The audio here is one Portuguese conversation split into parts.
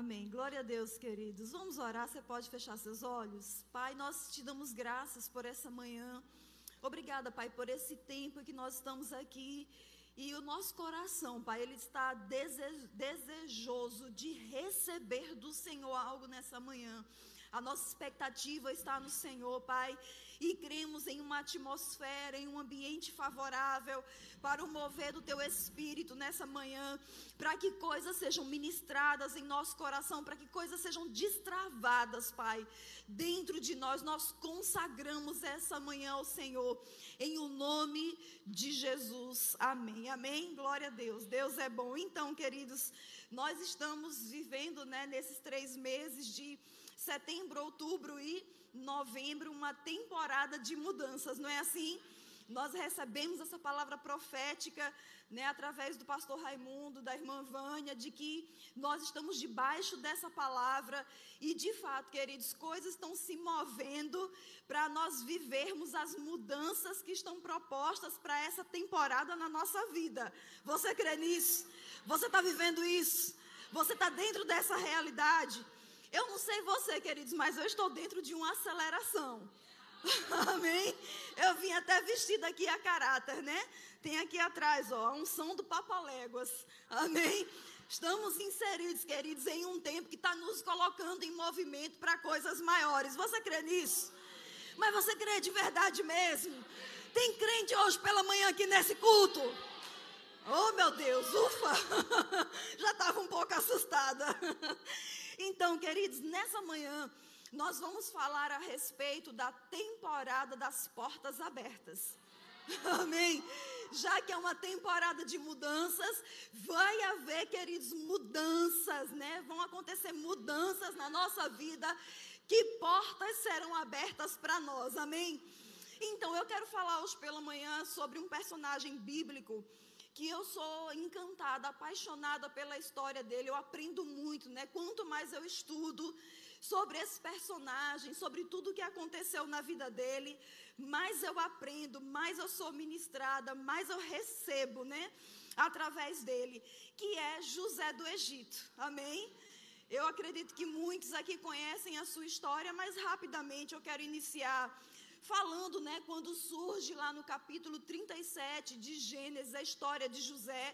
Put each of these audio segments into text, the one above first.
Amém. Glória a Deus, queridos. Vamos orar. Você pode fechar seus olhos? Pai, nós te damos graças por essa manhã. Obrigada, Pai, por esse tempo que nós estamos aqui. E o nosso coração, Pai, ele está desejoso de receber do Senhor algo nessa manhã. A nossa expectativa está no Senhor, Pai, e cremos em uma atmosfera, em um ambiente favorável para o mover do Teu Espírito nessa manhã, para que coisas sejam ministradas em nosso coração, para que coisas sejam destravadas, Pai, dentro de nós. Nós consagramos essa manhã ao Senhor, em o nome de Jesus. Amém. Amém. Glória a Deus. Deus é bom. Então, queridos, nós estamos vivendo, né, nesses três meses de setembro, outubro e novembro, uma temporada de mudanças, não é assim? Nós recebemos essa palavra profética, né, através do pastor Raimundo, da irmã Vânia, de que nós estamos debaixo dessa palavra e, de fato, queridos, coisas estão se movendo para nós vivermos as mudanças que estão propostas para essa temporada na nossa vida. Você crê nisso? Você está vivendo isso? Você está dentro dessa realidade? Eu não sei você, queridos, mas eu estou dentro de uma aceleração. Amém? Eu vim até vestida aqui a caráter, né? Tem aqui atrás, ó, a unção do Papaléguas. Amém? Estamos inseridos, queridos, em um tempo que está nos colocando em movimento para coisas maiores. Você crê nisso? Mas você crê de verdade mesmo? Tem crente hoje pela manhã aqui nesse culto? Oh, meu Deus, ufa! Já estava um pouco assustada. Então, queridos, nessa manhã nós vamos falar a respeito da temporada das portas abertas. Amém. Já que é uma temporada de mudanças, vai haver, queridos, mudanças, né? Vão acontecer mudanças na nossa vida. Que portas serão abertas para nós? Amém. Então, eu quero falar hoje pela manhã sobre um personagem bíblico que eu sou encantada, apaixonada pela história dele. Eu aprendo muito, né? Quanto mais eu estudo sobre esse personagem, sobre tudo o que aconteceu na vida dele, mais eu aprendo, mais eu sou ministrada, mais eu recebo, né? Através dele, que é José do Egito. Amém? Eu acredito que muitos aqui conhecem a sua história, mas rapidamente eu quero iniciar falando, né, quando surge lá no capítulo 37 de Gênesis a história de José.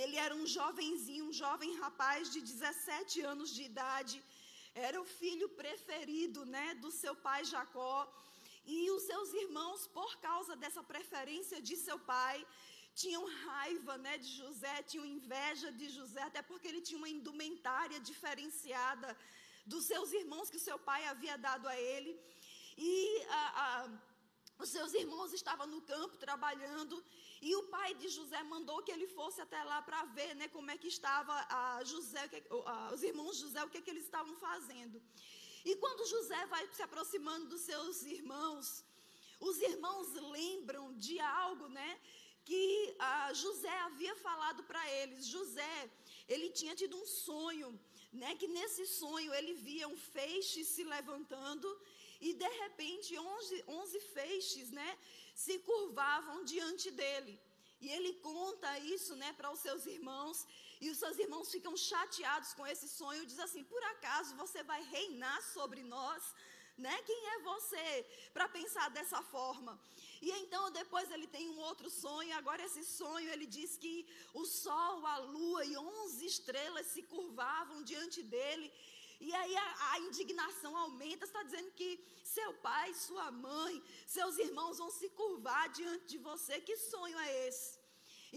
Ele era um jovenzinho, um jovem rapaz de 17 anos de idade. Era o filho preferido, né, do seu pai Jacó. E os seus irmãos, por causa dessa preferência de seu pai, tinham raiva, né, de José, tinham inveja de José, até porque ele tinha uma indumentária diferenciada dos seus irmãos que o seu pai havia dado a ele. E a, a, os seus irmãos estavam no campo trabalhando e o pai de José mandou que ele fosse até lá para ver né, como é que estava a José, a, os irmãos José, o que, é que eles estavam fazendo. E quando José vai se aproximando dos seus irmãos, os irmãos lembram de algo, né? Que José havia falado para eles. José, ele tinha tido um sonho, né? Que nesse sonho ele via um feixe se levantando e de repente, onze, onze feixes, né, se curvavam diante dele. E ele conta isso, né, para os seus irmãos, e os seus irmãos ficam chateados com esse sonho, diz assim: "Por acaso você vai reinar sobre nós?" Né? Quem é você para pensar dessa forma? E então depois ele tem um outro sonho. Agora esse sonho ele diz que o sol, a lua e onze estrelas se curvavam diante dele e aí a, a indignação aumenta, está dizendo que seu pai, sua mãe, seus irmãos vão se curvar diante de você. Que sonho é esse?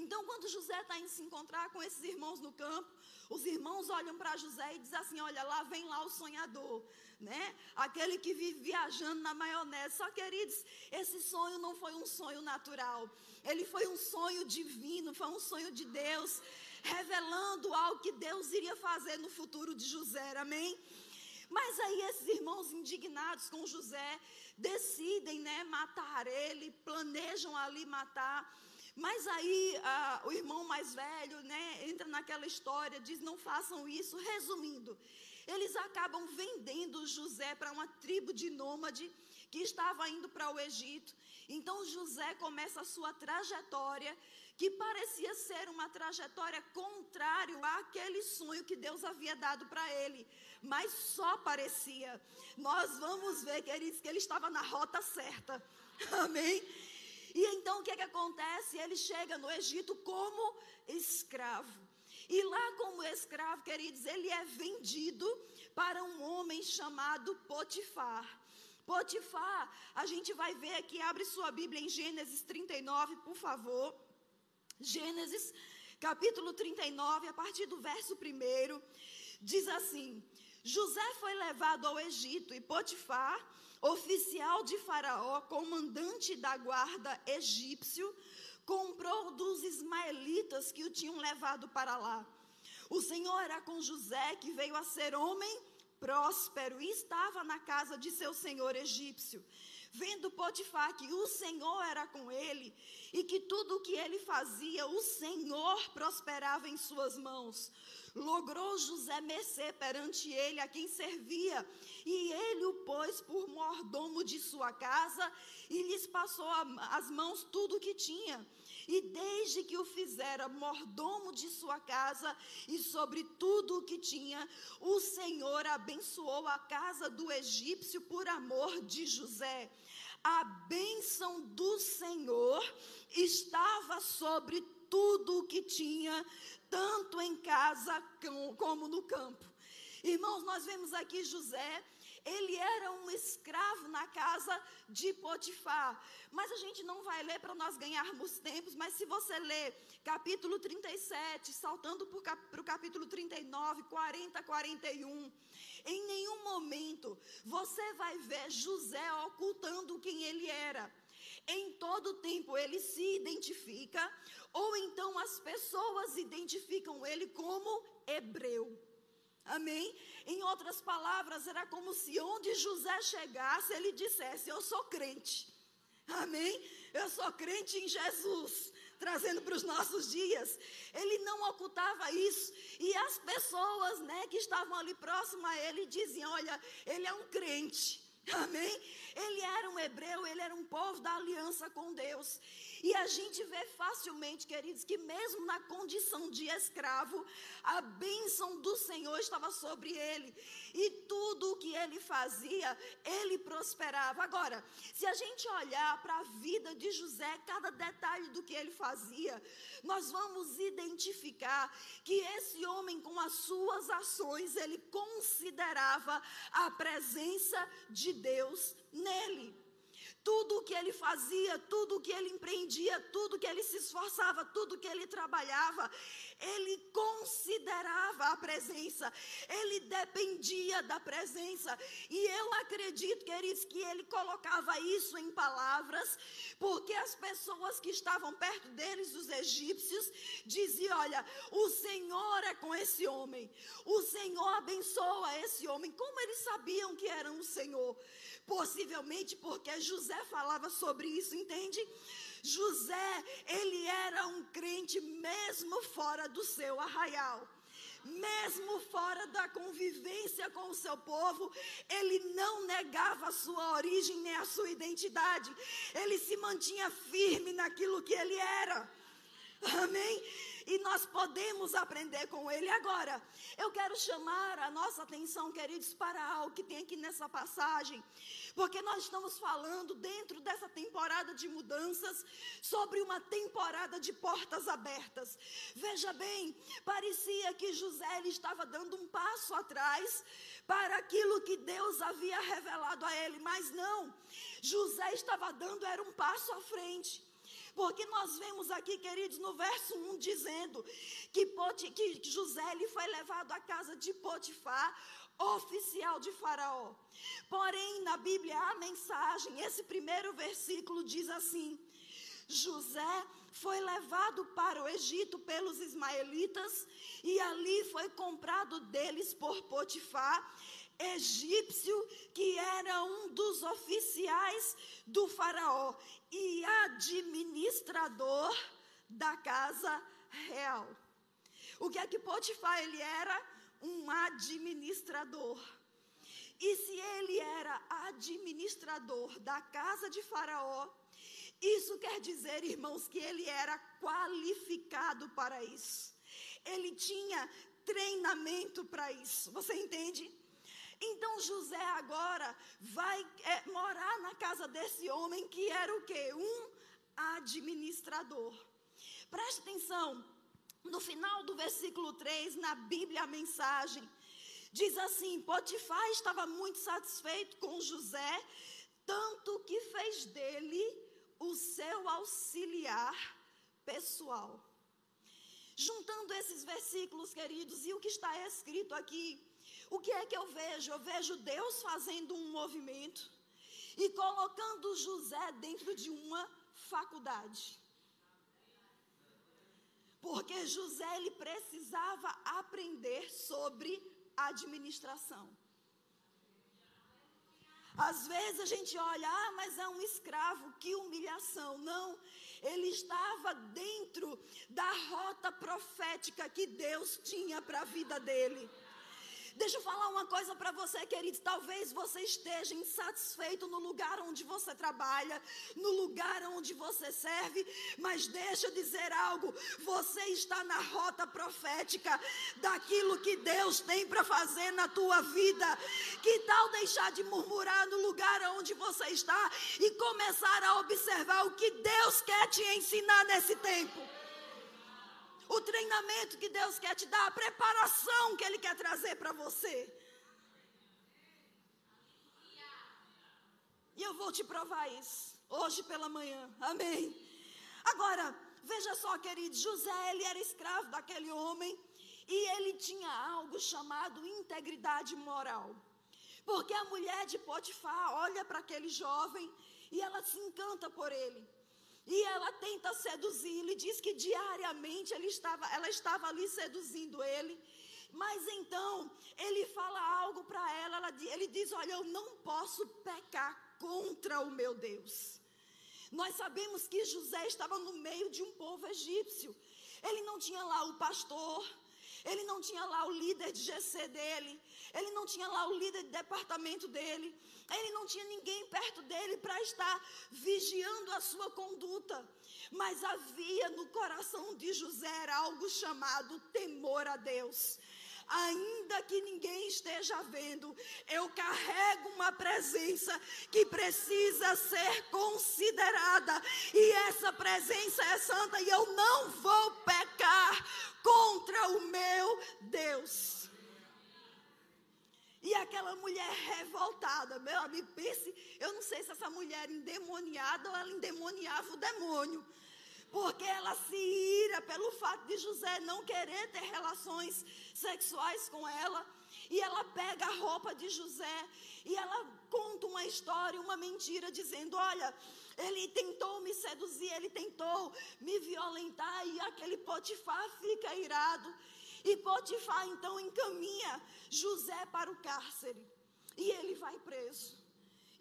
Então, quando José está indo se encontrar com esses irmãos no campo, os irmãos olham para José e dizem assim: Olha, lá vem lá o sonhador, né? Aquele que vive viajando na maionese. Só, queridos, esse sonho não foi um sonho natural, ele foi um sonho divino, foi um sonho de Deus revelando algo que Deus iria fazer no futuro de José, amém? Mas aí esses irmãos indignados com José decidem, né, matar ele, planejam ali matar. Mas aí ah, o irmão mais velho, né, entra naquela história, diz: não façam isso. Resumindo, eles acabam vendendo José para uma tribo de nômade que estava indo para o Egito. Então José começa a sua trajetória que parecia ser uma trajetória contrária àquele sonho que Deus havia dado para ele, mas só parecia. Nós vamos ver, queridos, que ele estava na rota certa. Amém? E então o que, é que acontece? Ele chega no Egito como escravo. E lá, como escravo, queridos, ele é vendido para um homem chamado Potifar. Potifar, a gente vai ver aqui, abre sua Bíblia em Gênesis 39, por favor. Gênesis, capítulo 39, a partir do verso 1, diz assim: José foi levado ao Egito e Potifar, oficial de Faraó, comandante da guarda egípcio, comprou dos ismaelitas que o tinham levado para lá. O Senhor era com José, que veio a ser homem próspero e estava na casa de seu senhor egípcio. Vendo Potifar que o Senhor era com ele e que tudo o que ele fazia, o Senhor prosperava em suas mãos. Logrou José mercê perante ele a quem servia, e ele o pôs por mordomo de sua casa e lhes passou as mãos tudo o que tinha. E desde que o fizera mordomo de sua casa e sobre tudo o que tinha, o Senhor abençoou a casa do egípcio por amor de José. A bênção do Senhor estava sobre tudo o que tinha, tanto em casa como no campo. Irmãos, nós vemos aqui José ele era um escravo na casa de Potifar. Mas a gente não vai ler para nós ganharmos tempos, mas se você ler capítulo 37, saltando para o capítulo 39, 40, 41, em nenhum momento você vai ver José ocultando quem ele era. Em todo tempo ele se identifica, ou então as pessoas identificam ele como hebreu. Amém? Em outras palavras, era como se onde José chegasse, ele dissesse: Eu sou crente. Amém? Eu sou crente em Jesus. Trazendo para os nossos dias, ele não ocultava isso, e as pessoas, né, que estavam ali próximas a ele diziam: Olha, ele é um crente, Amém? Ele era um hebreu, ele era um povo da aliança com Deus. E a gente vê facilmente, queridos, que mesmo na condição de escravo, a bênção do Senhor estava sobre ele. E tudo o que ele fazia, ele prosperava. Agora, se a gente olhar para a vida de José, cada detalhe do que ele fazia, nós vamos identificar que esse homem, com as suas ações, ele considerava a presença de Deus nele. Tudo o que ele fazia, tudo o que ele empreendia, tudo que ele se esforçava, tudo que ele trabalhava, ele considerava a presença, ele dependia da presença. E eu acredito, queridos, que ele colocava isso em palavras, porque as pessoas que estavam perto deles, os egípcios, diziam: Olha, o Senhor é com esse homem, o Senhor abençoa esse homem. Como eles sabiam que era o Senhor? Possivelmente porque José falava sobre isso, entende? José, ele era um crente mesmo fora do seu arraial. Mesmo fora da convivência com o seu povo, ele não negava a sua origem nem a sua identidade. Ele se mantinha firme naquilo que ele era. Amém? E nós podemos aprender com ele. Agora, eu quero chamar a nossa atenção, queridos, para algo que tem aqui nessa passagem. Porque nós estamos falando dentro dessa temporada de mudanças sobre uma temporada de portas abertas. Veja bem, parecia que José estava dando um passo atrás para aquilo que Deus havia revelado a ele, mas não. José estava dando era um passo à frente. Porque nós vemos aqui, queridos, no verso 1 dizendo que, que José ele foi levado à casa de Potifar, oficial de Faraó. Porém, na Bíblia, a mensagem, esse primeiro versículo diz assim: José foi levado para o Egito pelos ismaelitas e ali foi comprado deles por Potifar, egípcio, que era um dos oficiais do Faraó e administrador da casa real. O que é que Potifar ele era? Um administrador. E se ele era administrador da casa de Faraó, Isso quer dizer, irmãos, que ele era qualificado para isso. Ele tinha treinamento para isso. Você entende? Então José agora vai é, morar na casa desse homem que era o quê? Um administrador. Preste atenção, no final do versículo 3, na Bíblia, a mensagem diz assim: Potifar estava muito satisfeito com José, tanto que fez dele o seu auxiliar pessoal. Juntando esses versículos, queridos, e o que está escrito aqui, o que é que eu vejo? Eu vejo Deus fazendo um movimento e colocando José dentro de uma faculdade. Porque José ele precisava aprender sobre administração. Às vezes a gente olha, ah, mas é um escravo, que humilhação. Não, ele estava dentro da rota profética que Deus tinha para a vida dele. Deixa eu falar uma coisa para você, querido. Talvez você esteja insatisfeito no lugar onde você trabalha, no lugar onde você serve, mas deixa eu dizer algo. Você está na rota profética daquilo que Deus tem para fazer na tua vida. Que tal deixar de murmurar no lugar onde você está e começar a observar o que Deus quer te ensinar nesse tempo? O treinamento que Deus quer te dar, a preparação que Ele quer trazer para você. E eu vou te provar isso hoje pela manhã. Amém. Agora, veja só, querido, José, ele era escravo daquele homem e ele tinha algo chamado integridade moral. Porque a mulher de Potifar olha para aquele jovem e ela se encanta por ele. E ela tenta seduzi-lo e diz que diariamente ele estava, ela estava ali seduzindo ele. Mas então ele fala algo para ela, ela, ele diz: Olha, eu não posso pecar contra o meu Deus. Nós sabemos que José estava no meio de um povo egípcio. Ele não tinha lá o pastor, ele não tinha lá o líder de GC dele, ele não tinha lá o líder de departamento dele, ele não tinha ninguém perto dele para estar vigiando a sua conduta. Mas havia no coração de José algo chamado temor a Deus ainda que ninguém esteja vendo, eu carrego uma presença que precisa ser considerada, e essa presença é santa, e eu não vou pecar contra o meu Deus. E aquela mulher revoltada, meu amigo, pense, eu não sei se essa mulher endemoniada ou ela endemoniava o demônio. Porque ela se ira pelo fato de José não querer ter relações sexuais com ela. E ela pega a roupa de José e ela conta uma história, uma mentira, dizendo: Olha, ele tentou me seduzir, ele tentou me violentar. E aquele Potifar fica irado. E Potifar então encaminha José para o cárcere. E ele vai preso.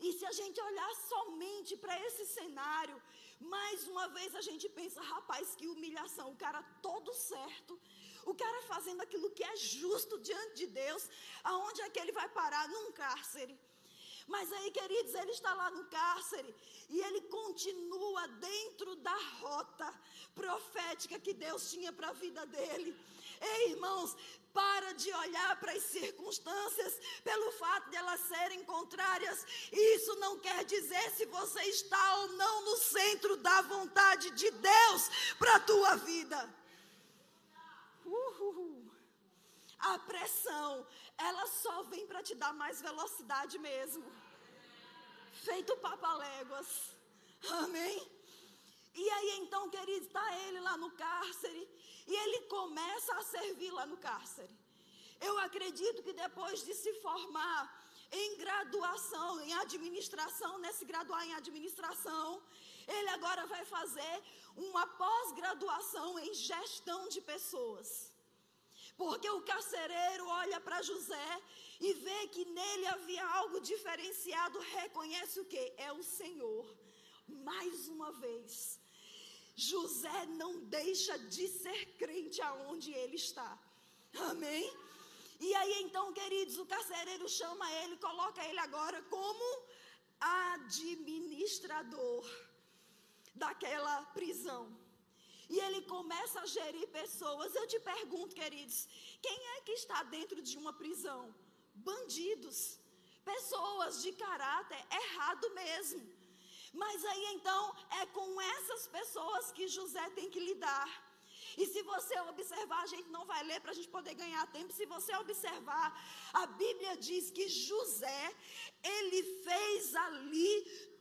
E se a gente olhar somente para esse cenário, mais uma vez a gente pensa, rapaz, que humilhação, o cara todo certo, o cara fazendo aquilo que é justo diante de Deus, aonde é que ele vai parar? Num cárcere. Mas aí, queridos, ele está lá no cárcere e ele continua dentro da rota profética que Deus tinha para a vida dele. Ei, irmãos, para de olhar para as circunstâncias pelo fato de elas serem contrárias. Isso não quer dizer se você está ou não no centro da vontade de Deus para a tua vida. Uhul. A pressão, ela só vem para te dar mais velocidade mesmo. Feito papaléguas. Amém? E aí então, querido, está ele lá no cárcere. E ele começa a servir lá no cárcere. Eu acredito que depois de se formar em graduação, em administração, nesse graduar em administração, ele agora vai fazer uma pós-graduação em gestão de pessoas. Porque o carcereiro olha para José e vê que nele havia algo diferenciado, reconhece o que? É o Senhor. Mais uma vez, José não deixa de ser crente aonde ele está. Amém? E aí então, queridos, o carcereiro chama ele, coloca ele agora como administrador daquela prisão. E ele começa a gerir pessoas. Eu te pergunto, queridos, quem é que está dentro de uma prisão? Bandidos, pessoas de caráter errado mesmo. Mas aí então é com essas pessoas que José tem que lidar. E se você observar, a gente não vai ler para a gente poder ganhar tempo. Se você observar, a Bíblia diz que José, ele fez ali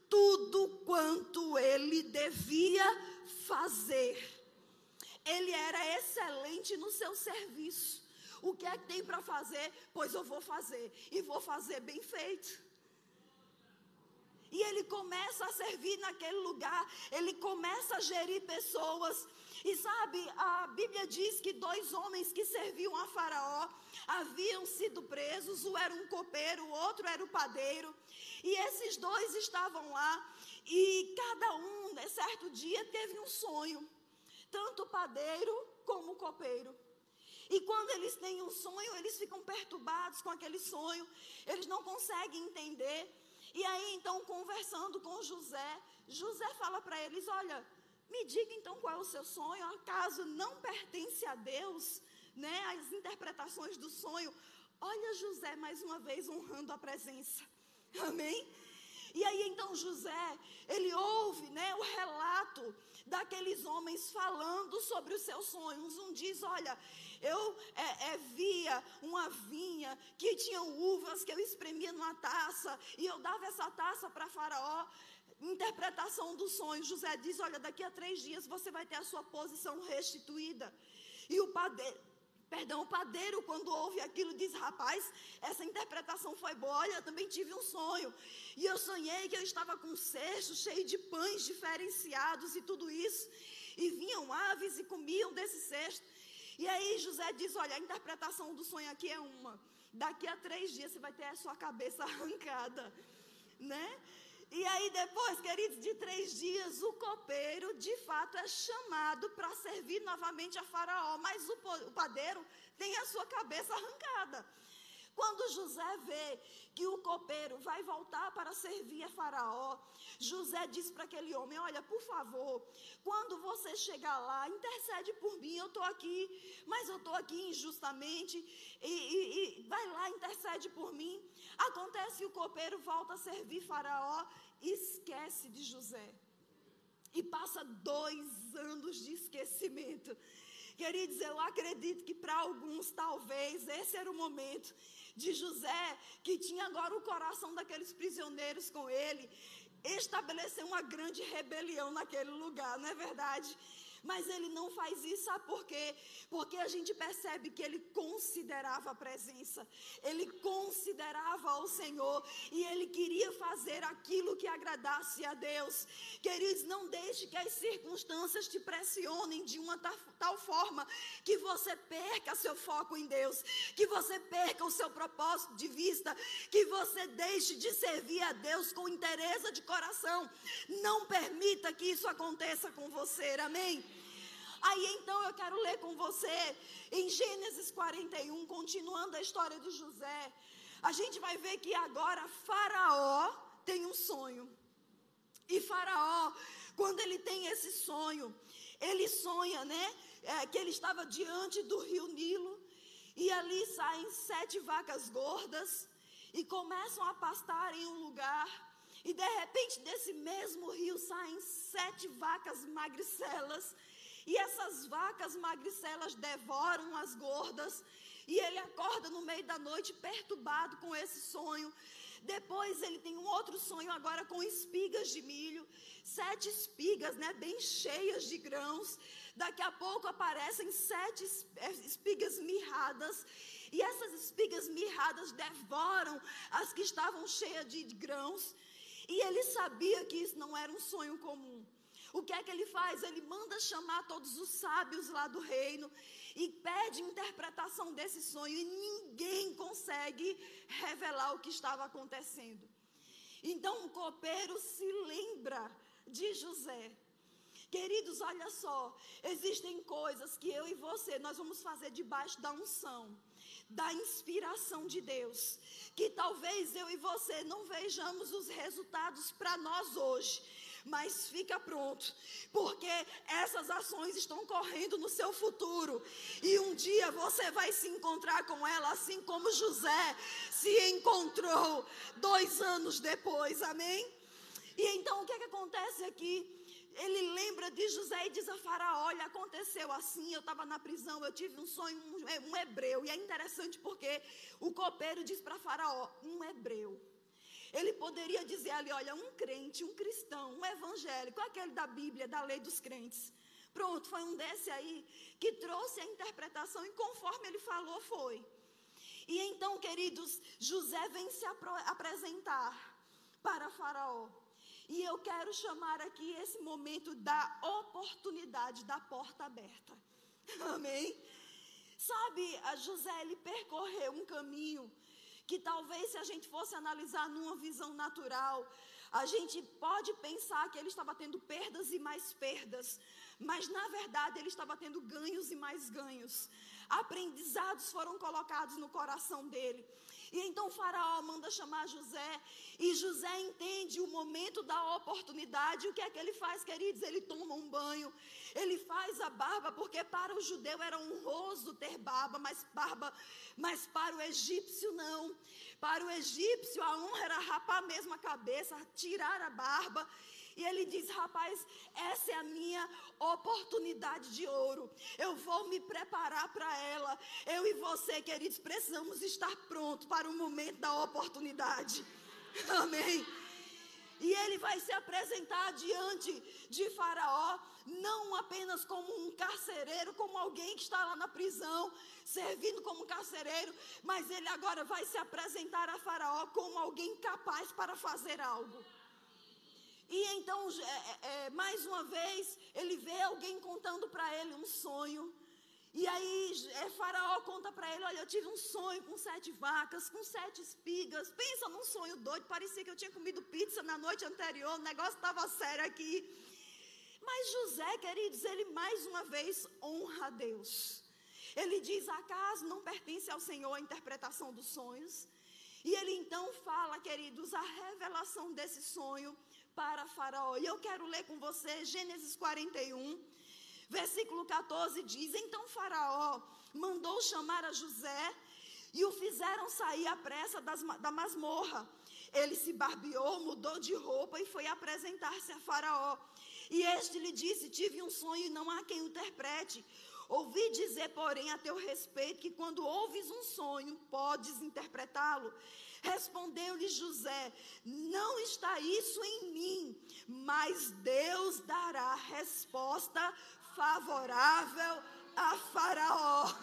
tudo quanto ele devia fazer. Ele era excelente no seu serviço. O que é que tem para fazer? Pois eu vou fazer. E vou fazer bem feito. E ele começa a servir naquele lugar, ele começa a gerir pessoas. E sabe, a Bíblia diz que dois homens que serviam a Faraó haviam sido presos, um era um copeiro, o outro era o padeiro. E esses dois estavam lá, e cada um, né, certo dia, teve um sonho, tanto o padeiro como o copeiro. E quando eles têm um sonho, eles ficam perturbados com aquele sonho, eles não conseguem entender. E aí, então, conversando com José, José fala para eles: Olha, me diga então qual é o seu sonho, acaso não pertence a Deus, né? As interpretações do sonho. Olha José mais uma vez honrando a presença. Amém? E aí então José, ele ouve, né, o relato daqueles homens falando sobre os seus sonhos. Um diz: Olha, eu é, é, via uma vinha que tinha uvas que eu espremia numa taça e eu dava essa taça para Faraó. Interpretação do sonho: José diz: Olha, daqui a três dias você vai ter a sua posição restituída. E o padeiro, Perdão, o padeiro, quando ouve aquilo, diz: Rapaz, essa interpretação foi boa. Olha, eu também tive um sonho. E eu sonhei que eu estava com um cesto cheio de pães diferenciados e tudo isso. E vinham aves e comiam desse cesto. E aí José diz: Olha, a interpretação do sonho aqui é uma. Daqui a três dias você vai ter a sua cabeça arrancada. Né? E aí, depois, queridos, de três dias, o copeiro de fato é chamado para servir novamente a Faraó, mas o, padeiro tem a sua cabeça arrancada. Quando José vê que o copeiro vai voltar para servir a Faraó, José diz para aquele homem: Olha, por favor, quando você chegar lá, intercede por mim. Eu estou aqui, mas eu estou aqui injustamente. E, e, e vai lá, intercede por mim. Acontece que o copeiro volta a servir Faraó e esquece de José. E passa dois anos de esquecimento. Queridos, eu acredito que para alguns, talvez, esse era o momento de José, que tinha agora o coração daqueles prisioneiros com ele, estabelecer uma grande rebelião naquele lugar, não é verdade? Mas ele não faz isso, sabe por quê? Porque a gente percebe que ele considerava a presença, ele considerava o Senhor e ele queria fazer aquilo que agradasse a Deus. Queridos, não deixe que as circunstâncias te pressionem de uma tal forma que você perca seu foco em Deus, que você perca o seu propósito de vista, que você deixe de servir a Deus com interesse de coração. Não permita que isso aconteça com você, amém? Aí então eu quero ler com você em Gênesis 41, continuando a história de José. A gente vai ver que agora Faraó tem um sonho. E Faraó, quando ele tem esse sonho, ele sonha, né? É, que ele estava diante do rio Nilo e ali saem sete vacas gordas e começam a pastar em um lugar. E de repente desse mesmo rio saem sete vacas magricelas e essas vacas magricelas devoram as gordas. E ele acorda no meio da noite perturbado com esse sonho. Depois ele tem um outro sonho agora com espigas de milho, sete espigas, né, bem cheias de grãos. Daqui a pouco aparecem sete eh, espigas mirradas, e essas espigas mirradas devoram as que estavam cheias de grãos. E ele sabia que isso não era um sonho comum. O que é que ele faz? Ele manda chamar todos os sábios lá do reino e pede interpretação desse sonho e ninguém consegue revelar o que estava acontecendo. Então o copeiro se lembra de José. Queridos, olha só, existem coisas que eu e você nós vamos fazer debaixo da unção, da inspiração de Deus, que talvez eu e você não vejamos os resultados para nós hoje, mas fica pronto, porque essas ações estão correndo no seu futuro, e um dia você vai se encontrar com ela, assim como José se encontrou dois anos depois, amém? E então o que, é que acontece aqui? ele lembra de José e diz a Faraó: Olha, aconteceu assim. Eu estava na prisão, eu tive um sonho, um, um hebreu. E é interessante porque o copeiro diz para Faraó: Um hebreu. Ele poderia dizer ali: Olha, um crente, um cristão, um evangélico, aquele da Bíblia, da lei dos crentes. Pronto, foi um desse aí que trouxe a interpretação e conforme ele falou, foi. E então, queridos, José vem se apresentar para Faraó. E eu quero chamar aqui esse momento da oportunidade da porta aberta. Amém? Sabe, José ele percorreu um caminho que talvez se a gente fosse analisar numa visão natural, a gente pode pensar que ele estava tendo perdas e mais perdas, mas na verdade ele estava tendo ganhos e mais ganhos. Aprendizados foram colocados no coração dele. E então Faraó manda chamar José, e José entende o momento da oportunidade. O que é que ele faz, queridos? Ele toma um banho, ele faz a barba, porque para o judeu era honroso ter barba, mas barba, mas para o egípcio não. Para o egípcio a honra era rapar mesmo a cabeça, tirar a barba. E ele diz: Rapaz, essa é a minha oportunidade de ouro. Eu vou me preparar para ela. Eu e você, queridos, precisamos estar prontos para o momento da oportunidade. Amém. E ele vai se apresentar diante de Faraó, não apenas como um carcereiro, como alguém que está lá na prisão, servindo como carcereiro, mas ele agora vai se apresentar a Faraó como alguém capaz para fazer algo. E então, é, é, é, mais uma vez, ele vê alguém contando para ele um sonho. E aí, é, Faraó conta para ele: Olha, eu tive um sonho com sete vacas, com sete espigas. Pensa num sonho doido, parecia que eu tinha comido pizza na noite anterior, o negócio estava sério aqui. Mas José, queridos, ele mais uma vez honra a Deus. Ele diz: Acaso não pertence ao Senhor a interpretação dos sonhos? E ele então fala, queridos, a revelação desse sonho para Faraó. E eu quero ler com você Gênesis 41, versículo 14 diz: Então Faraó mandou chamar a José e o fizeram sair à pressa das, da masmorra. Ele se barbeou, mudou de roupa e foi apresentar-se a Faraó. E este lhe disse: Tive um sonho e não há quem o interprete. Ouvi dizer, porém, a teu respeito, que quando ouves um sonho, podes interpretá-lo. Respondeu-lhe José: Não está isso em mim, mas Deus dará resposta favorável a Faraó.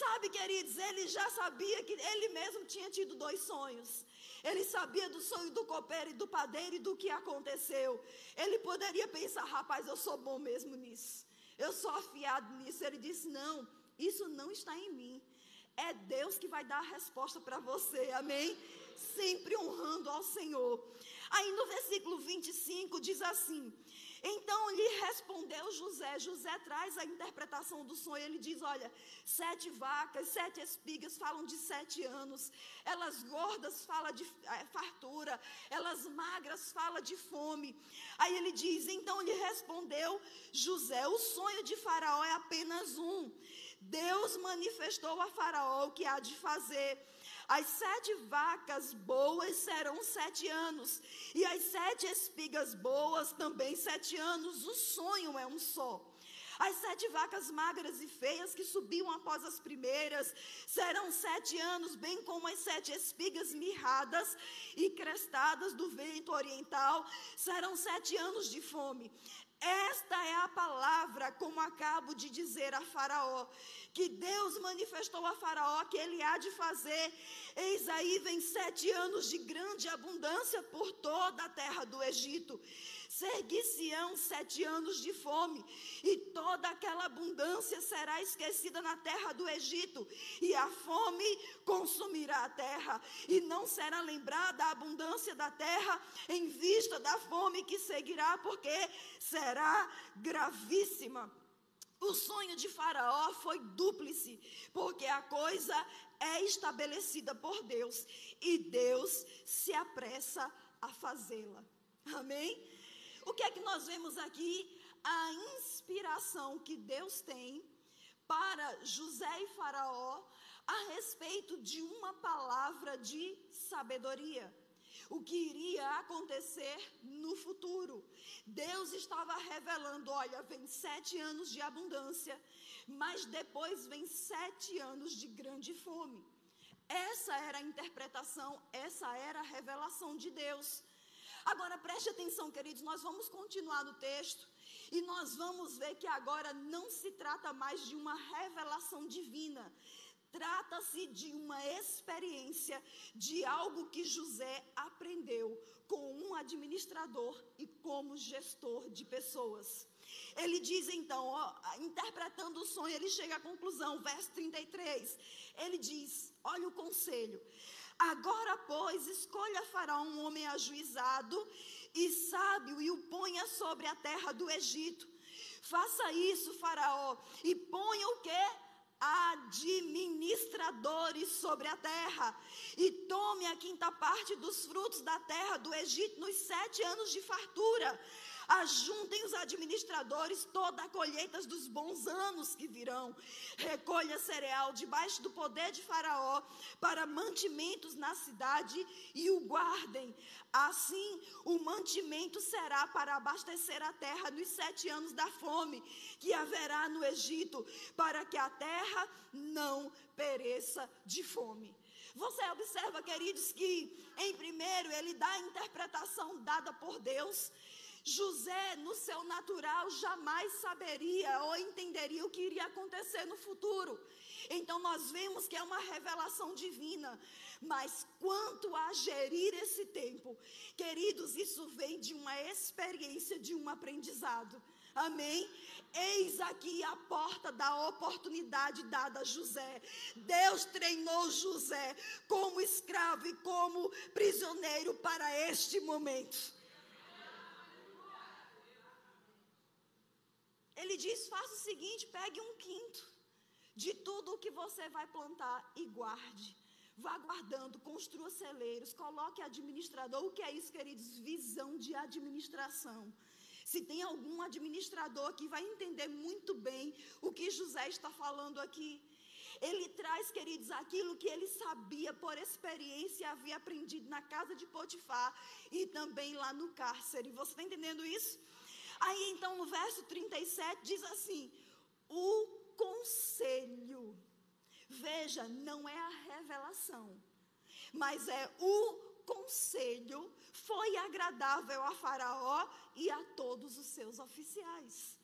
Sabe, queridos, ele já sabia que ele mesmo tinha tido dois sonhos. Ele sabia do sonho do copeiro e do padeiro e do que aconteceu. Ele poderia pensar, rapaz, eu sou bom mesmo nisso. Eu sou afiado nisso. Ele disse: Não, isso não está em mim. É Deus que vai dar a resposta para você, amém? Sempre honrando ao Senhor. Aí no versículo 25 diz assim: Então lhe respondeu José. José traz a interpretação do sonho. Ele diz: Olha, sete vacas, sete espigas falam de sete anos. Elas gordas falam de é, fartura. Elas magras falam de fome. Aí ele diz: Então lhe respondeu José: O sonho de Faraó é apenas um Deus manifestou a Faraó o que há de fazer. As sete vacas boas serão sete anos, e as sete espigas boas também sete anos. O sonho é um só. As sete vacas magras e feias que subiam após as primeiras serão sete anos, bem como as sete espigas mirradas e crestadas do vento oriental serão sete anos de fome. Esta é a palavra, como acabo de dizer a Faraó, que Deus manifestou a Faraó que ele há de fazer. Eis aí vem sete anos de grande abundância por toda a terra do Egito. Seguir-se-ão sete anos de fome, e toda aquela abundância será esquecida na terra do Egito, e a fome consumirá a terra, e não será lembrada a abundância da terra em vista da fome que seguirá, porque será gravíssima. O sonho de Faraó foi dúplice, porque a coisa é estabelecida por Deus e Deus se apressa a fazê-la. Amém? O que é que nós vemos aqui? A inspiração que Deus tem para José e Faraó a respeito de uma palavra de sabedoria. O que iria acontecer no futuro. Deus estava revelando: olha, vem sete anos de abundância, mas depois vem sete anos de grande fome. Essa era a interpretação, essa era a revelação de Deus. Agora preste atenção, queridos, nós vamos continuar no texto e nós vamos ver que agora não se trata mais de uma revelação divina, trata-se de uma experiência de algo que José aprendeu com um administrador e como gestor de pessoas. Ele diz então, ó, interpretando o sonho, ele chega à conclusão, verso 33. Ele diz: Olha o conselho. Agora, pois, escolha Faraó um homem ajuizado e sábio e o ponha sobre a terra do Egito. Faça isso, Faraó, e ponha o que? Administradores sobre a terra, e tome a quinta parte dos frutos da terra do Egito nos sete anos de fartura Ajuntem os administradores toda a colheita dos bons anos que virão. Recolha cereal debaixo do poder de Faraó para mantimentos na cidade e o guardem. Assim, o mantimento será para abastecer a terra nos sete anos da fome que haverá no Egito, para que a terra não pereça de fome. Você observa, queridos, que em primeiro ele dá a interpretação dada por Deus José, no seu natural, jamais saberia ou entenderia o que iria acontecer no futuro. Então nós vemos que é uma revelação divina. Mas quanto a gerir esse tempo, queridos, isso vem de uma experiência, de um aprendizado. Amém? Eis aqui a porta da oportunidade dada a José. Deus treinou José como escravo e como prisioneiro para este momento. Ele diz: faça o seguinte, pegue um quinto de tudo o que você vai plantar e guarde. Vá guardando, construa celeiros, coloque administrador. O que é isso, queridos? Visão de administração. Se tem algum administrador que vai entender muito bem o que José está falando aqui. Ele traz, queridos, aquilo que ele sabia por experiência, havia aprendido na casa de Potifar e também lá no cárcere. Você está entendendo isso? Aí então no verso 37 diz assim: o conselho. Veja, não é a revelação, mas é o conselho foi agradável a Faraó e a todos os seus oficiais.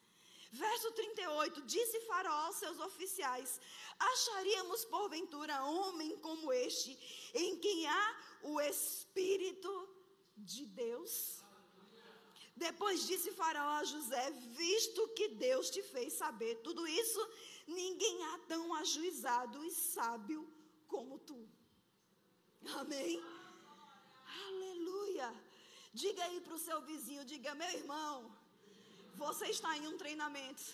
Verso 38: Disse Faraó aos seus oficiais: Acharíamos porventura homem como este, em quem há o Espírito de Deus? Depois disse Faraó a José: Visto que Deus te fez saber tudo isso, ninguém há tão ajuizado e sábio como tu. Amém? Aleluia. Diga aí para o seu vizinho: diga, meu irmão, você está em um treinamento.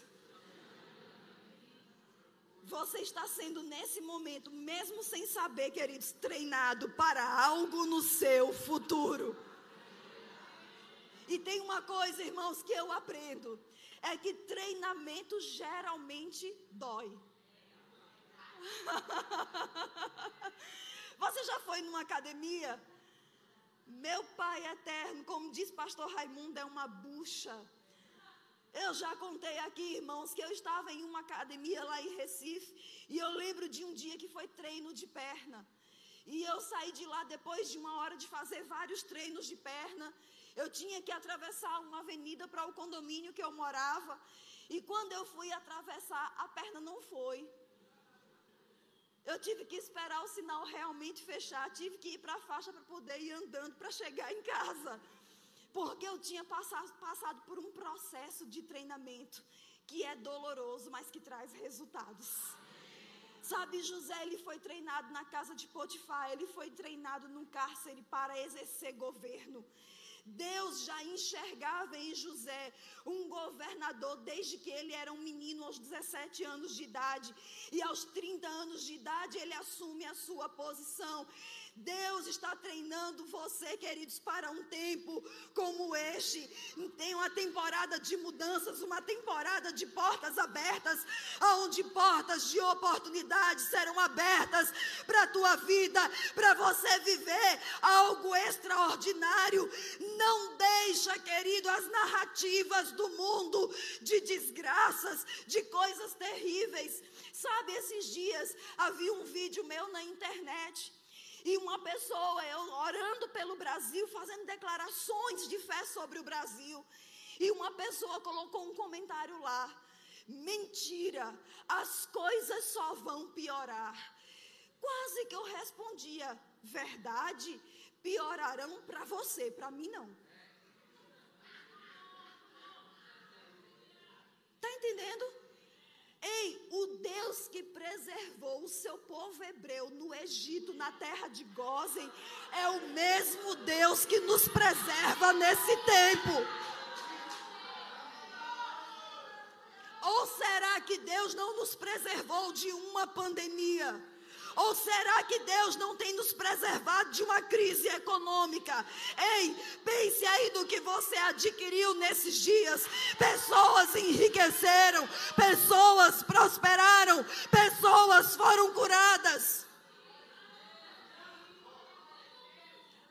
Você está sendo nesse momento, mesmo sem saber, queridos, treinado para algo no seu futuro. E tem uma coisa, irmãos, que eu aprendo: é que treinamento geralmente dói. Você já foi numa academia? Meu pai eterno, como diz pastor Raimundo, é uma bucha. Eu já contei aqui, irmãos, que eu estava em uma academia lá em Recife e eu lembro de um dia que foi treino de perna. E eu saí de lá depois de uma hora de fazer vários treinos de perna. Eu tinha que atravessar uma avenida para o condomínio que eu morava. E quando eu fui atravessar, a perna não foi. Eu tive que esperar o sinal realmente fechar. Tive que ir para a faixa para poder ir andando para chegar em casa. Porque eu tinha passado, passado por um processo de treinamento que é doloroso, mas que traz resultados. Sabe, José, ele foi treinado na casa de Potifar, ele foi treinado num cárcere para exercer governo. Deus já enxergava em José um governador desde que ele era um menino aos 17 anos de idade. E aos 30 anos de idade ele assume a sua posição. Deus está treinando você, queridos, para um tempo como este. Tem uma temporada de mudanças, uma temporada de portas abertas, onde portas de oportunidade serão abertas para a tua vida, para você viver algo extraordinário. Não deixa, querido, as narrativas do mundo de desgraças, de coisas terríveis. Sabe, esses dias havia um vídeo meu na internet e uma pessoa, eu orando pelo Brasil, fazendo declarações de fé sobre o Brasil. E uma pessoa colocou um comentário lá. Mentira, as coisas só vão piorar. Quase que eu respondia, verdade, piorarão para você, para mim não. Tá entendendo? Ei, o Deus que preservou o seu povo hebreu no Egito, na terra de Gozen, é o mesmo Deus que nos preserva nesse tempo. Ou será que Deus não nos preservou de uma pandemia? Ou será que Deus não tem nos preservado de uma crise econômica? Ei, pense aí do que você adquiriu nesses dias. Pessoas enriqueceram, pessoas prosperaram, pessoas foram curadas.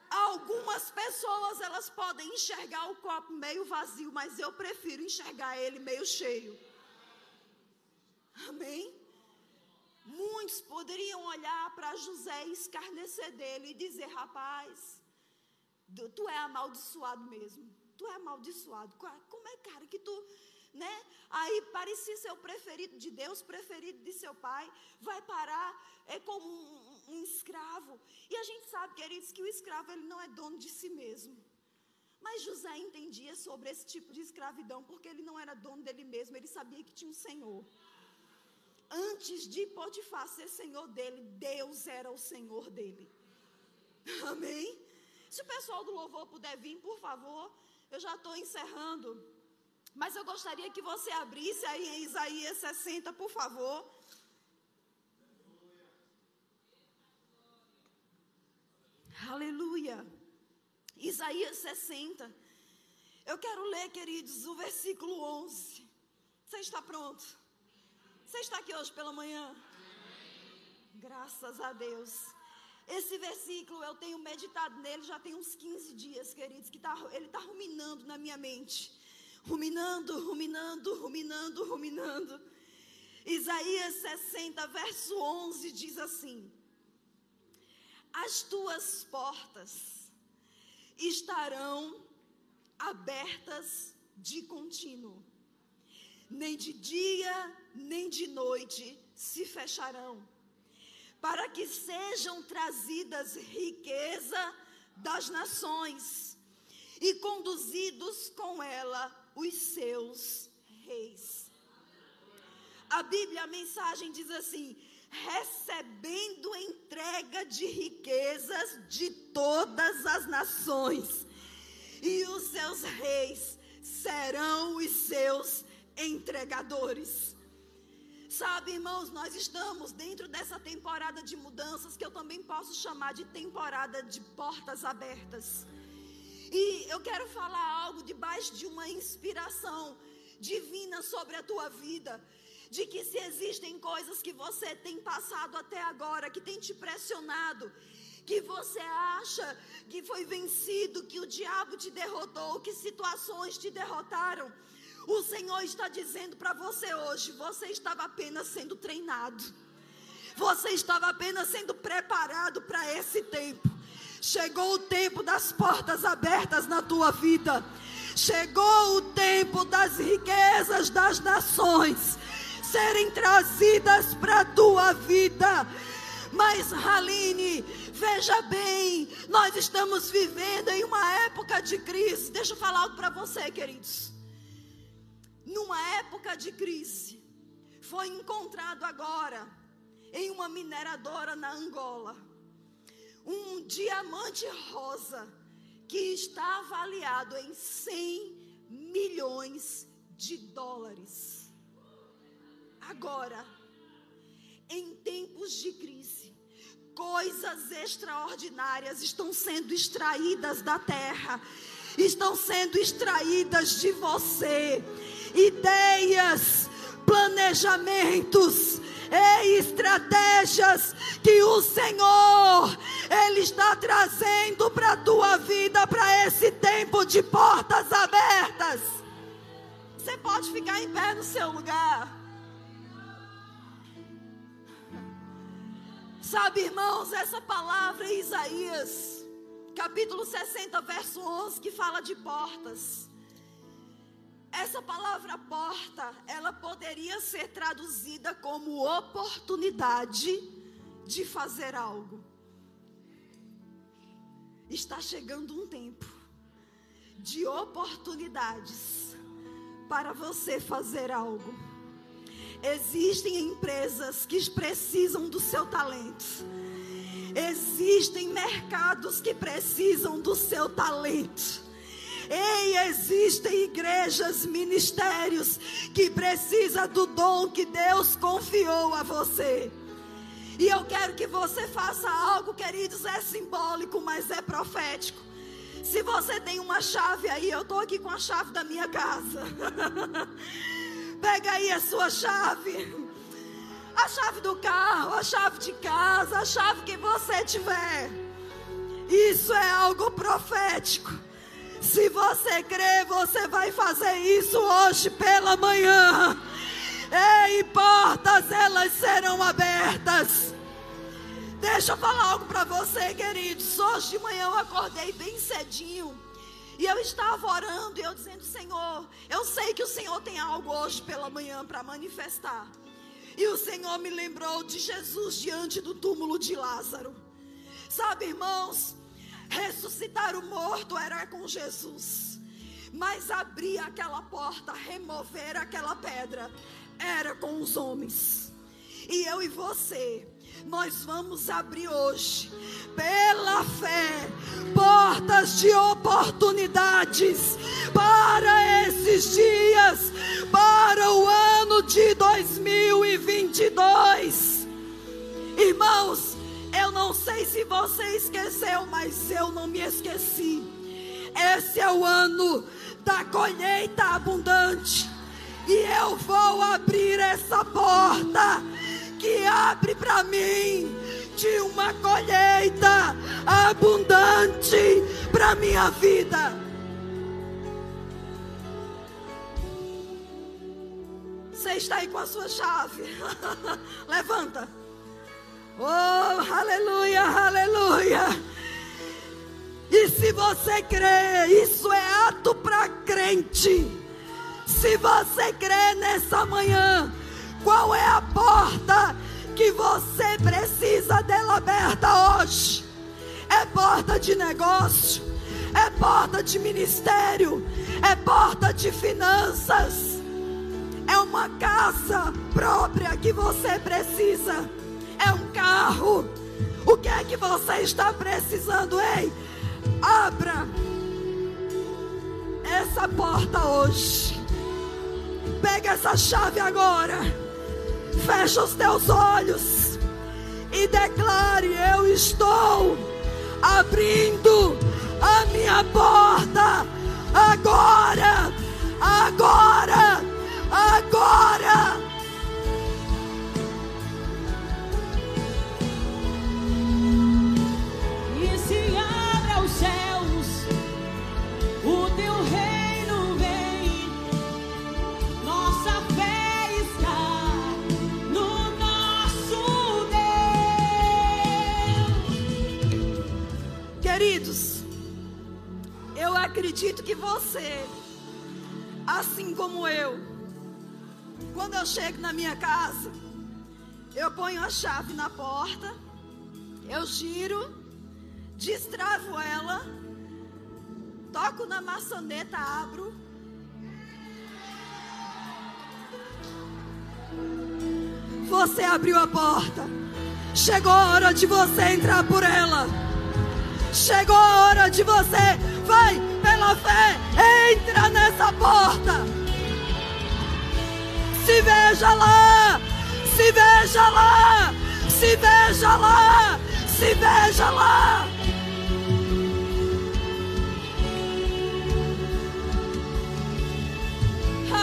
Algumas pessoas elas podem enxergar o copo meio vazio, mas eu prefiro enxergar ele meio cheio. Amém? Muitos poderiam olhar para José e escarnecer dele e dizer: rapaz, tu é amaldiçoado mesmo. Tu é amaldiçoado. Como é, cara, que tu. Né? Aí parecia ser o preferido de Deus, preferido de seu pai, vai parar é como um, um, escravo. E a gente sabe, queridos, que o escravo ele não é dono de si mesmo. Mas José entendia sobre esse tipo de escravidão, porque ele não era dono dele mesmo, ele sabia que tinha um Senhor antes de Potifar ser senhor dele, Deus era o senhor dele. Amém? Se o pessoal do louvor puder vir, por favor, eu já estou encerrando. Mas eu gostaria que você abrisse aí em Isaías 60, por favor. Aleluia. Isaías 60. Eu quero ler, queridos, o versículo 11. Você está pronto? Você está aqui hoje pela manhã? Graças a Deus. Esse versículo eu tenho meditado nele já tem uns 15 dias, queridos, que tá, ele está ruminando na minha mente. Ruminando, ruminando, ruminando, ruminando. Isaías 60, verso 11 diz assim: As tuas portas estarão abertas de contínuo nem de dia, nem de noite se fecharão, para que sejam trazidas riqueza das nações e conduzidos com ela os seus reis. A Bíblia, a mensagem diz assim: recebendo entrega de riquezas de todas as nações, e os seus reis serão os seus entregadores. Sabe, irmãos, nós estamos dentro dessa temporada de mudanças que eu também posso chamar de temporada de portas abertas. E eu quero falar algo debaixo de uma inspiração divina sobre a tua vida. De que se existem coisas que você tem passado até agora, que tem te pressionado, que você acha que foi vencido, que o diabo te derrotou, que situações te derrotaram. O Senhor está dizendo para você hoje: você estava apenas sendo treinado, você estava apenas sendo preparado para esse tempo. Chegou o tempo das portas abertas na tua vida. Chegou o tempo das riquezas das nações serem trazidas para a tua vida. Mas, Haline, veja bem, nós estamos vivendo em uma época de crise. Deixa eu falar algo para você, queridos numa época de crise, foi encontrado agora em uma mineradora na Angola um diamante rosa que está avaliado em 100 milhões de dólares. Agora, em tempos de crise, coisas extraordinárias estão sendo extraídas da terra, estão sendo extraídas de você. Ideias, planejamentos, e estratégias que o Senhor ele está trazendo para a tua vida para esse tempo de portas abertas. Você pode ficar em pé no seu lugar. Sabe, irmãos, essa palavra em Isaías, capítulo 60, verso 11, que fala de portas. Essa palavra porta, ela poderia ser traduzida como oportunidade de fazer algo. Está chegando um tempo de oportunidades para você fazer algo. Existem empresas que precisam do seu talento. Existem mercados que precisam do seu talento. Ei, existem igrejas, ministérios que precisa do dom que Deus confiou a você. E eu quero que você faça algo, queridos, é simbólico, mas é profético. Se você tem uma chave aí, eu estou aqui com a chave da minha casa. Pega aí a sua chave. A chave do carro, a chave de casa, a chave que você tiver. Isso é algo profético. Se você crê, você vai fazer isso hoje pela manhã. Ei, portas, elas serão abertas. Deixa eu falar algo para você, queridos. Hoje de manhã eu acordei bem cedinho. E eu estava orando e eu dizendo, Senhor, eu sei que o Senhor tem algo hoje pela manhã para manifestar. E o Senhor me lembrou de Jesus diante do túmulo de Lázaro. Sabe, irmãos, Ressuscitar o morto era com Jesus. Mas abrir aquela porta, remover aquela pedra, era com os homens. E eu e você, nós vamos abrir hoje, pela fé, portas de oportunidades para esses dias, para o ano de 2022. Irmãos, eu não sei se você esqueceu, mas eu não me esqueci. Esse é o ano da colheita abundante. E eu vou abrir essa porta que abre para mim de uma colheita abundante para minha vida. Você está aí com a sua chave. Levanta. Oh, aleluia, aleluia. E se você crê, isso é ato para crente. Se você crê nessa manhã, qual é a porta que você precisa dela aberta hoje? É porta de negócio, é porta de ministério, é porta de finanças, é uma casa própria que você precisa é um carro. O que é que você está precisando? Ei, abra essa porta hoje. Pega essa chave agora. Fecha os teus olhos e declare: Eu estou abrindo a minha porta agora, agora, agora. Você, assim como eu, quando eu chego na minha casa, eu ponho a chave na porta, eu giro, destravo ela, toco na maçaneta, abro. Você abriu a porta. Chegou a hora de você entrar por ela. Chegou a hora de você. Vai, pela fé, entra nessa porta. Se veja lá, se veja lá, se veja lá, Se veja lá.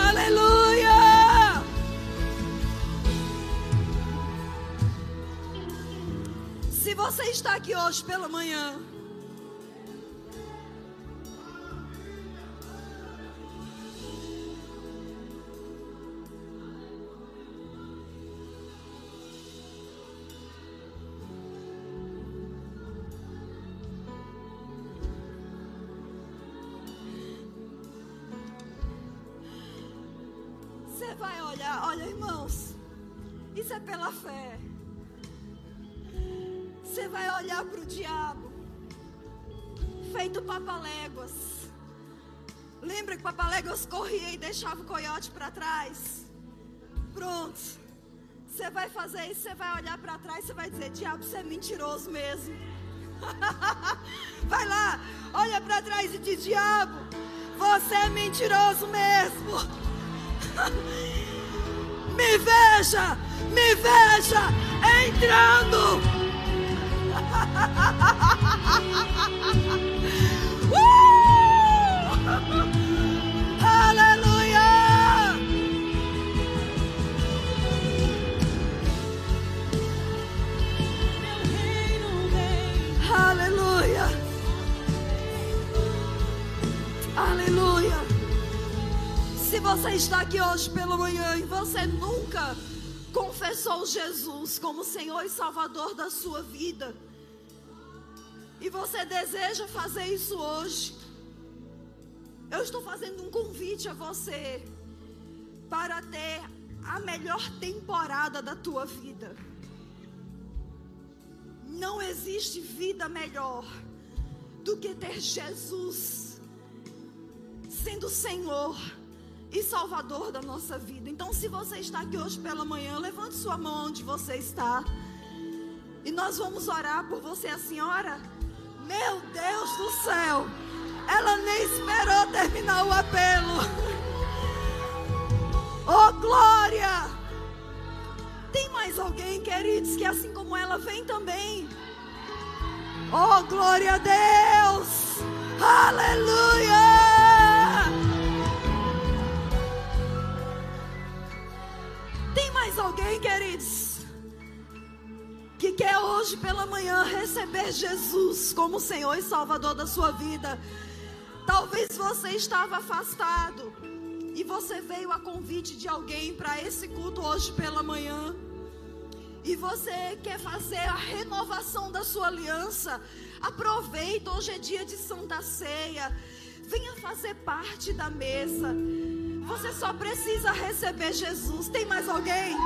Aleluia. Se você está aqui hoje pela manhã, deixava o coiote para trás. Pronto. Você vai fazer isso, você vai olhar para trás, você vai dizer: Diabo, você é mentiroso mesmo. vai lá, olha para trás e diz: Diabo, você é mentiroso mesmo. me veja, me veja entrando. você está aqui hoje pela manhã e você nunca confessou Jesus como Senhor e Salvador da sua vida, e você deseja fazer isso hoje, eu estou fazendo um convite a você para ter a melhor temporada da tua vida. Não existe vida melhor do que ter Jesus sendo Senhor e Salvador da nossa vida. Então, se você está aqui hoje pela manhã, levante sua mão onde você está. E nós vamos orar por você, a senhora. Meu Deus do céu, ela nem esperou terminar o apelo. Oh, glória! Tem mais alguém, queridos, que assim como ela vem também. Oh, glória a Deus! Aleluia! Mais alguém, queridos, que quer hoje pela manhã receber Jesus como Senhor e Salvador da sua vida? Talvez você estava afastado e você veio a convite de alguém para esse culto hoje pela manhã. E você quer fazer a renovação da sua aliança. Aproveita, hoje é dia de Santa Ceia. Venha fazer parte da mesa. Você só precisa receber Jesus. Tem mais alguém?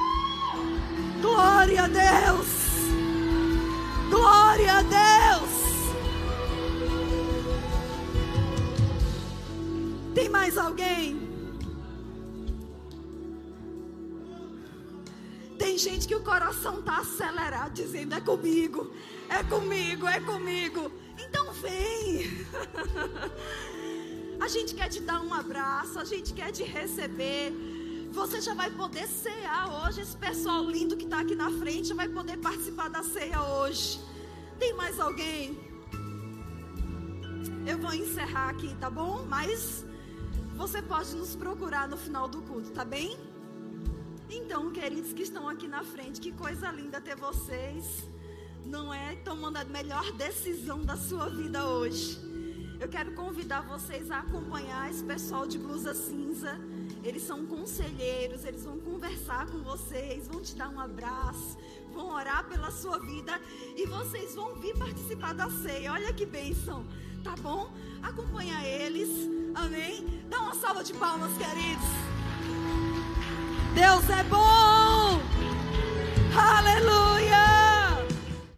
Glória a Deus! Glória a Deus! Tem mais alguém? Tem gente que o coração está acelerado, dizendo: é comigo, é comigo, é comigo. Então vem. A gente quer te dar um abraço, a gente quer te receber. Você já vai poder cear hoje. Esse pessoal lindo que está aqui na frente vai poder participar da ceia hoje. Tem mais alguém? Eu vou encerrar aqui, tá bom? Mas você pode nos procurar no final do culto, tá bem? Então, queridos que estão aqui na frente, que coisa linda ter vocês. Não é tomando a melhor decisão da sua vida hoje. Eu quero convidar vocês a acompanhar esse pessoal de blusa cinza. Eles são conselheiros, eles vão conversar com vocês, vão te dar um abraço, vão orar pela sua vida e vocês vão vir participar da ceia. Olha que bênção, tá bom? Acompanha eles, amém? Dá uma salva de palmas, queridos. Deus é bom! Aleluia!